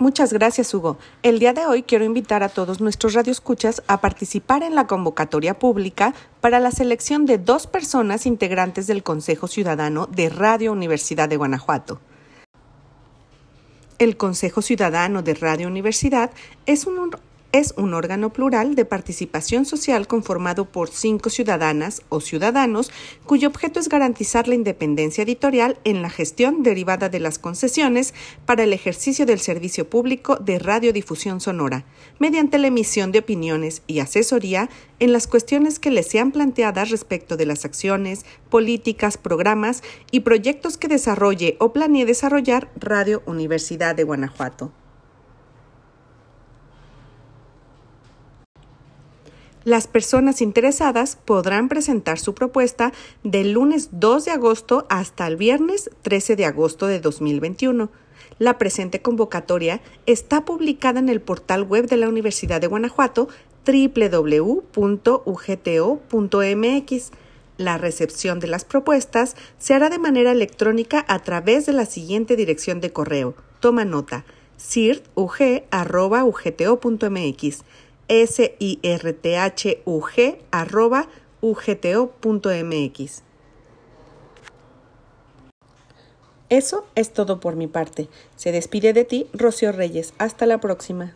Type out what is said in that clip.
Muchas gracias, Hugo. El día de hoy quiero invitar a todos nuestros radioescuchas a participar en la convocatoria pública para la selección de dos personas integrantes del Consejo Ciudadano de Radio Universidad de Guanajuato. El Consejo Ciudadano de Radio Universidad es un es un órgano plural de participación social conformado por cinco ciudadanas o ciudadanos cuyo objeto es garantizar la independencia editorial en la gestión derivada de las concesiones para el ejercicio del servicio público de radiodifusión sonora, mediante la emisión de opiniones y asesoría en las cuestiones que les sean planteadas respecto de las acciones, políticas, programas y proyectos que desarrolle o planee desarrollar Radio Universidad de Guanajuato. Las personas interesadas podrán presentar su propuesta del lunes 2 de agosto hasta el viernes 13 de agosto de 2021. La presente convocatoria está publicada en el portal web de la Universidad de Guanajuato www.ugto.mx. La recepción de las propuestas se hará de manera electrónica a través de la siguiente dirección de correo. Toma nota: sirtug.ugto.mx sirthug.ugto.mx. Eso es todo por mi parte. Se despide de ti, Rocío Reyes. Hasta la próxima.